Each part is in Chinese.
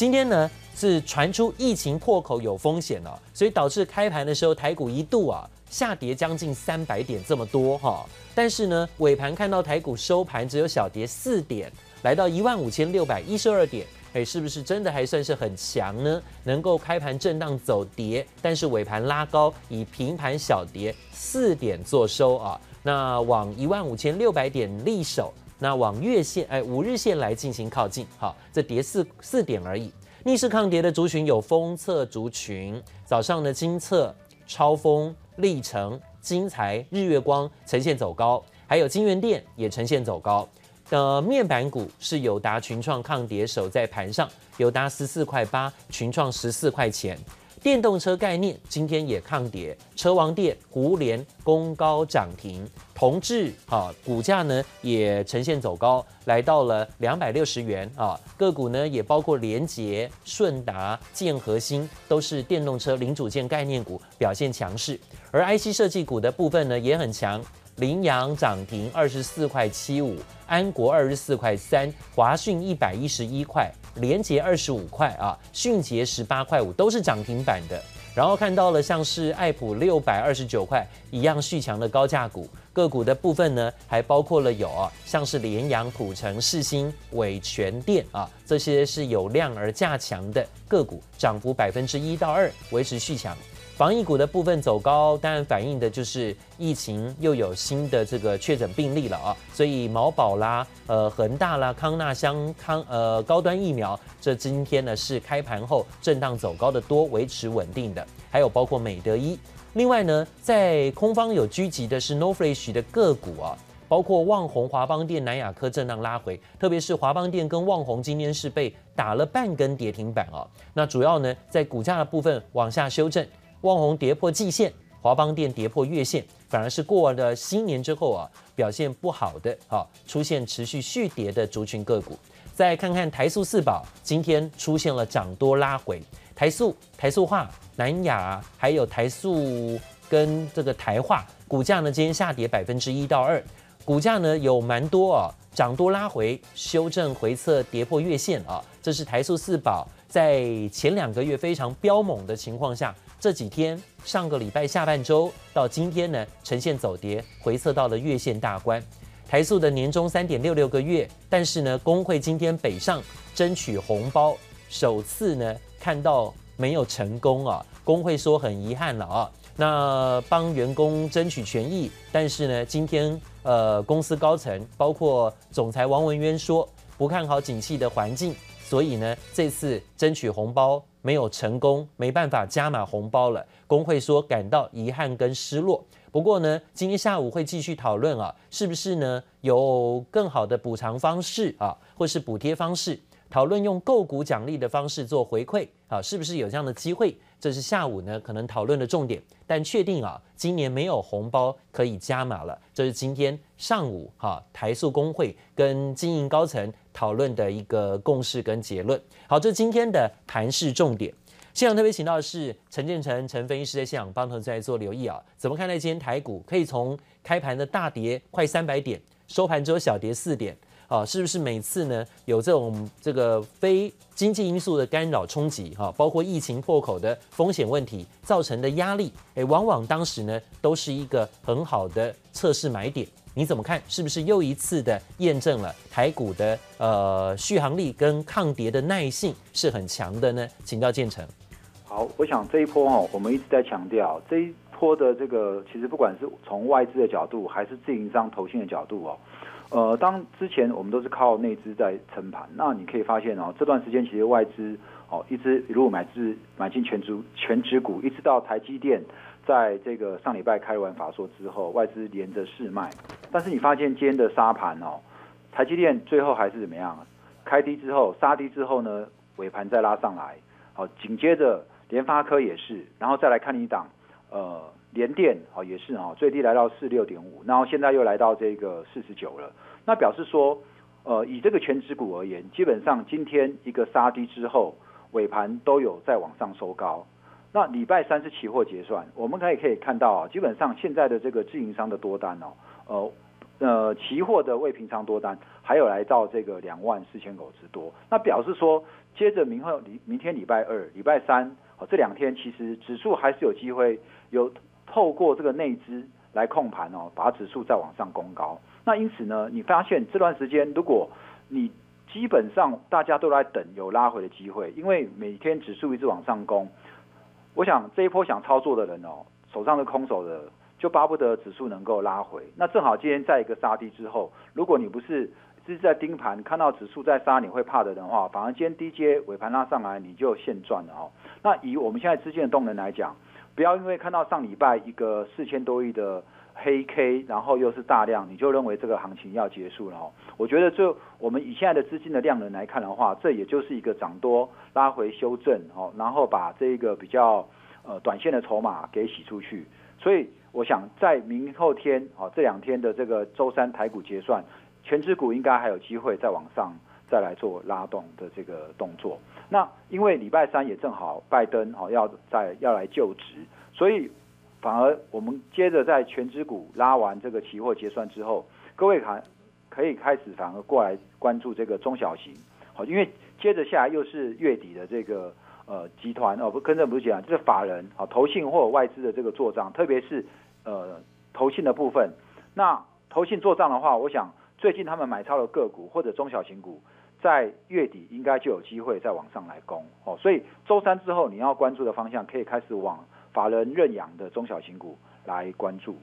今天呢是传出疫情破口有风险了，所以导致开盘的时候台股一度啊下跌将近三百点这么多哈。但是呢尾盘看到台股收盘只有小跌四点，来到一万五千六百一十二点。哎，是不是真的还算是很强呢？能够开盘震荡走跌，但是尾盘拉高，以平盘小跌四点作收啊。那往一万五千六百点立守，那往月线哎五日线来进行靠近，好，这跌四四点而已。逆势抗跌的族群有封测族群，早上的金测、超丰、力成、精材、日月光呈现走高，还有金元电也呈现走高。的面板股是友达、群创抗跌守在盘上，友达十四块八，群创十四块钱。电动车概念今天也抗跌，车王电、胡联攻高涨停，同志啊股价呢也呈现走高，来到了两百六十元啊。个股呢也包括联杰、顺达、建和兴，都是电动车零组件概念股表现强势，而 IC 设计股的部分呢也很强。羚羊涨停二十四块七五，安国二十四块三，华讯一百一十一块，联杰二十五块啊，迅捷十八块五，都是涨停板的。然后看到了像是爱普六百二十九块一样续强的高价股，个股的部分呢，还包括了有啊，像是联阳、普城、世星、伟诠电啊，这些是有量而价强的个股，涨幅百分之一到二，维持续强。防疫股的部分走高，当然反映的就是疫情又有新的这个确诊病例了啊，所以毛宝啦、呃恒大啦、康纳香康呃高端疫苗，这今天呢是开盘后震荡走高的多，维持稳定的，还有包括美德一。另外呢，在空方有聚集的是 Nofresh 的个股啊，包括旺宏、华邦电、南亚科震荡拉回，特别是华邦电跟旺宏今天是被打了半根跌停板啊，那主要呢在股价的部分往下修正。旺宏跌破季线，华邦电跌破月线，反而是过了新年之后啊，表现不好的啊，出现持续续跌的族群个股。再看看台塑四宝，今天出现了涨多拉回，台塑、台塑化、南亚，还有台塑跟这个台化，股价呢今天下跌百分之一到二，股价呢有蛮多啊，涨多拉回，修正回测跌破月线啊，这是台塑四宝在前两个月非常飙猛的情况下。这几天，上个礼拜下半周到今天呢，呈现走跌，回测到了月线大关。台塑的年终三点六六个月，但是呢，工会今天北上争取红包，首次呢看到没有成功啊。工会说很遗憾了啊，那帮员工争取权益，但是呢，今天呃公司高层包括总裁王文渊说不看好景气的环境，所以呢这次争取红包。没有成功，没办法加码红包了。工会说感到遗憾跟失落。不过呢，今天下午会继续讨论啊，是不是呢有更好的补偿方式啊，或是补贴方式？讨论用购股奖励的方式做回馈啊，是不是有这样的机会？这是下午呢可能讨论的重点。但确定啊，今年没有红包可以加码了。这是今天上午哈台塑工会跟经营高层讨论的一个共识跟结论。好，这是今天的盘势重点。现场特别请到的是陈建成陈分析师在现场帮投资人做留意啊，怎么看待今天台股？可以从开盘的大跌快三百点，收盘只有小跌四点。啊，是不是每次呢有这种这个非经济因素的干扰冲击哈，包括疫情破口的风险问题造成的压力，诶，往往当时呢都是一个很好的测试买点。你怎么看？是不是又一次的验证了台股的呃续航力跟抗跌的耐性是很强的呢？请教建成。好，我想这一波哦，我们一直在强调这一波的这个，其实不管是从外资的角度，还是自营商投信的角度哦。呃，当之前我们都是靠内资在撑盘，那你可以发现哦，这段时间其实外资哦一直一路买至买进权值权值股，一直到台积电在这个上礼拜开完法说之后，外资连着试卖。但是你发现今天的杀盘哦，台积电最后还是怎么样？开低之后杀低之后呢，尾盘再拉上来，好，紧接着联发科也是，然后再来看一档呃。联电啊也是啊，最低来到四六点五，然后现在又来到这个四十九了。那表示说，呃，以这个权值股而言，基本上今天一个杀低之后，尾盘都有在往上收高。那礼拜三是期货结算，我们可以可以看到啊，基本上现在的这个自营商的多单哦，呃，呃，期货的未平仓多单还有来到这个两万四千口之多，那表示说，接着明后明天礼拜二、礼拜三，哦，这两天其实指数还是有机会有透过这个内资来控盘哦，把指数再往上攻高。那因此呢，你发现这段时间，如果你基本上大家都来等有拉回的机会，因为每天指数一直往上攻，我想这一波想操作的人哦，手上的空手的。就巴不得指数能够拉回，那正好今天在一个杀低之后，如果你不是是在盯盘，看到指数在杀你会怕的人的话，反而今天低阶尾盘拉上来，你就现赚了哦。那以我们现在资金的动能来讲，不要因为看到上礼拜一个四千多亿的黑 K，然后又是大量，你就认为这个行情要结束了哦。我觉得就我们以现在的资金的量能来看的话，这也就是一个涨多拉回修正哦，然后把这个比较呃短线的筹码给洗出去，所以。我想在明后天啊，这两天的这个周三台股结算，权值股应该还有机会再往上再来做拉动的这个动作。那因为礼拜三也正好拜登哦要在要来就职，所以反而我们接着在权值股拉完这个期货结算之后，各位看可以开始反而过来关注这个中小型，好，因为接着下来又是月底的这个。呃，集团哦，不，跟着不是集团，就是法人好，投信或者外资的这个做账，特别是呃投信的部分。那投信做账的话，我想最近他们买超的个股或者中小型股，在月底应该就有机会再往上来攻哦。所以周三之后你要关注的方向，可以开始往法人认养的中小型股来关注。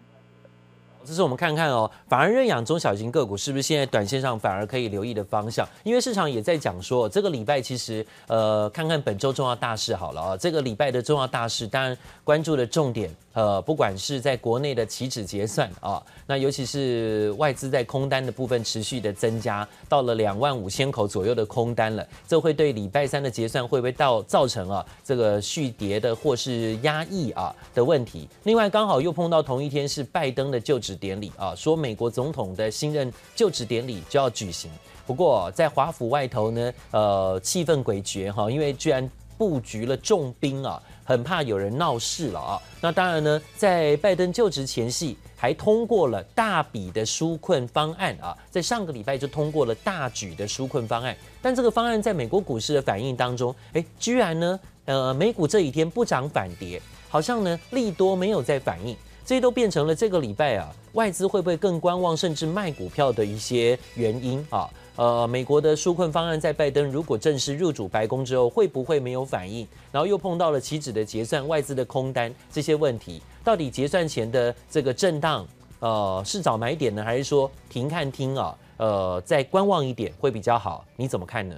这是我们看看哦，反而认养中小型个股是不是现在短线上反而可以留意的方向？因为市场也在讲说，这个礼拜其实呃，看看本周重要大事好了啊、哦。这个礼拜的重要大事，当然关注的重点呃，不管是在国内的期指结算啊、那尤其是外资在空单的部分持续的增加，到了两万五千口左右的空单了，这会对礼拜三的结算会不会到造成啊这个续跌的或是压抑啊的问题？另外刚好又碰到同一天是拜登的就职。典礼啊，说美国总统的新任就职典礼就要举行。不过在华府外头呢，呃，气氛诡谲哈，因为居然布局了重兵啊，很怕有人闹事了啊。那当然呢，在拜登就职前夕，还通过了大笔的纾困方案啊，在上个礼拜就通过了大举的纾困方案。但这个方案在美国股市的反应当中，哎，居然呢，呃，美股这几天不涨反跌，好像呢利多没有在反应。这些都变成了这个礼拜啊，外资会不会更观望，甚至卖股票的一些原因啊？呃，美国的纾困方案在拜登如果正式入主白宫之后，会不会没有反应？然后又碰到了期指的结算、外资的空单这些问题，到底结算前的这个震荡，呃，是找买点呢，还是说停看听啊？呃，再观望一点会比较好？你怎么看呢？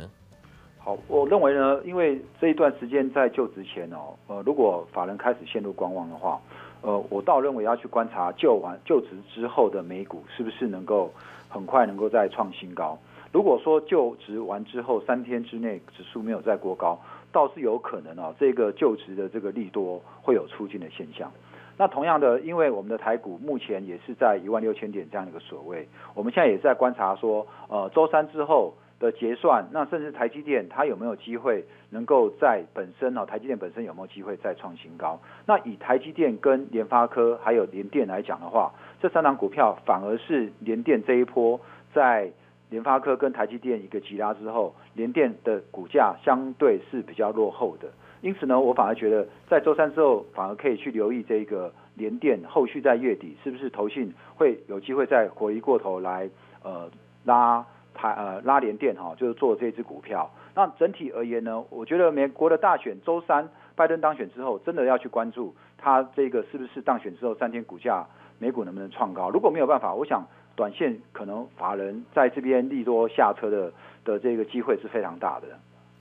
好，我认为呢，因为这一段时间在就职前哦，呃，如果法人开始陷入观望的话。呃，我倒认为要去观察就完就职之后的美股是不是能够很快能够再创新高。如果说就职完之后三天之内指数没有再过高，倒是有可能啊，这个就职的这个利多会有出尽的现象。那同样的，因为我们的台股目前也是在一万六千点这样的一个所谓，我们现在也在观察说，呃，周三之后。的结算，那甚至台积电它有没有机会能够在本身哦，台积电本身有没有机会再创新高？那以台积电跟联发科还有联电来讲的话，这三档股票反而是联电这一波在联发科跟台积电一个急拉之后，联电的股价相对是比较落后的。因此呢，我反而觉得在周三之后，反而可以去留意这个联电后续在月底是不是投信会有机会再回过头来呃拉。台呃拉联电哈，就是做这支股票。那整体而言呢，我觉得美国的大选周三拜登当选之后，真的要去关注他这个是不是当选之后三天股价美股能不能创高。如果没有办法，我想短线可能法人在这边利多下车的的这个机会是非常大的。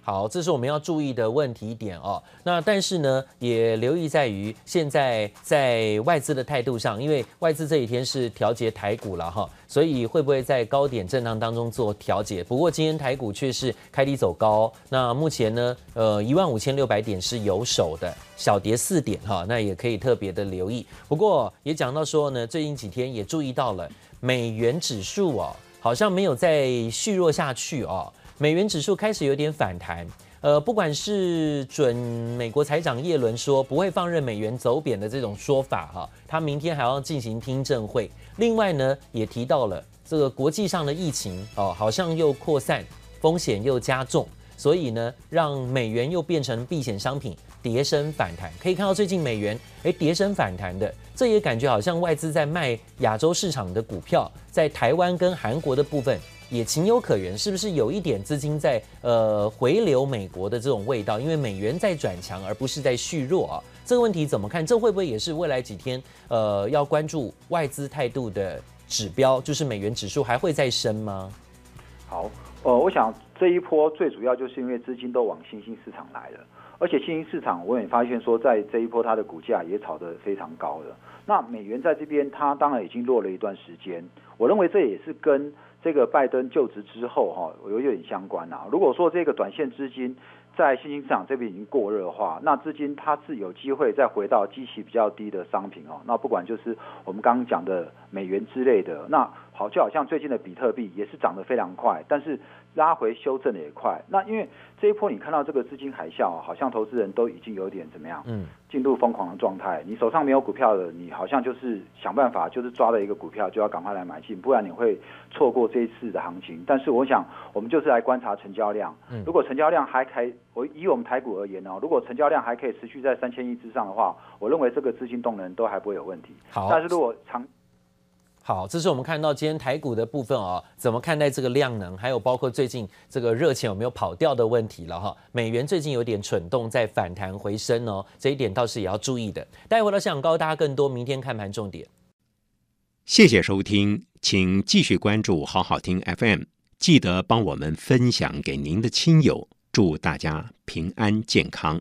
好，这是我们要注意的问题点哦。那但是呢，也留意在于现在在外资的态度上，因为外资这几天是调节台股了哈，所以会不会在高点震荡当中做调节？不过今天台股却是开低走高，那目前呢，呃，一万五千六百点是有手的，小跌四点哈，那也可以特别的留意。不过也讲到说呢，最近几天也注意到了美元指数哦，好像没有再续弱下去哦。美元指数开始有点反弹，呃，不管是准美国财长耶伦说不会放任美元走贬的这种说法哈，他明天还要进行听证会。另外呢，也提到了这个国际上的疫情哦，好像又扩散，风险又加重，所以呢，让美元又变成避险商品，跌升反弹。可以看到最近美元诶跌升反弹的，这也感觉好像外资在卖亚洲市场的股票，在台湾跟韩国的部分。也情有可原，是不是有一点资金在呃回流美国的这种味道？因为美元在转强，而不是在续弱啊。这个问题怎么看？这会不会也是未来几天呃要关注外资态度的指标？就是美元指数还会再升吗？好，呃，我想这一波最主要就是因为资金都往新兴市场来了，而且新兴市场我也发现说，在这一波它的股价也炒得非常高了。那美元在这边它当然已经落了一段时间，我认为这也是跟这个拜登就职之后，哈，有有点相关啊。如果说这个短线资金在新兴市场这边已经过热化，那资金它是有机会再回到基期比较低的商品哦。那不管就是我们刚刚讲的美元之类的，那好就好像最近的比特币也是涨得非常快，但是拉回修正的也快。那因为这一波你看到这个资金海啸，好像投资人都已经有点怎么样？嗯。进入疯狂的状态，你手上没有股票的，你好像就是想办法，就是抓了一个股票就要赶快来买进，不然你会错过这一次的行情。但是我想，我们就是来观察成交量。嗯，如果成交量还可以，我以我们台股而言呢，如果成交量还可以持续在三千亿之上的话，我认为这个资金动能都还不会有问题。好，但是如果长好，这是我们看到今天台股的部分啊，怎么看待这个量能，还有包括最近这个热钱有没有跑掉的问题了哈。美元最近有点蠢动，在反弹回升哦，这一点倒是也要注意的。待会儿想告诉大家更多，明天看盘重点。谢谢收听，请继续关注好好听 FM，记得帮我们分享给您的亲友，祝大家平安健康。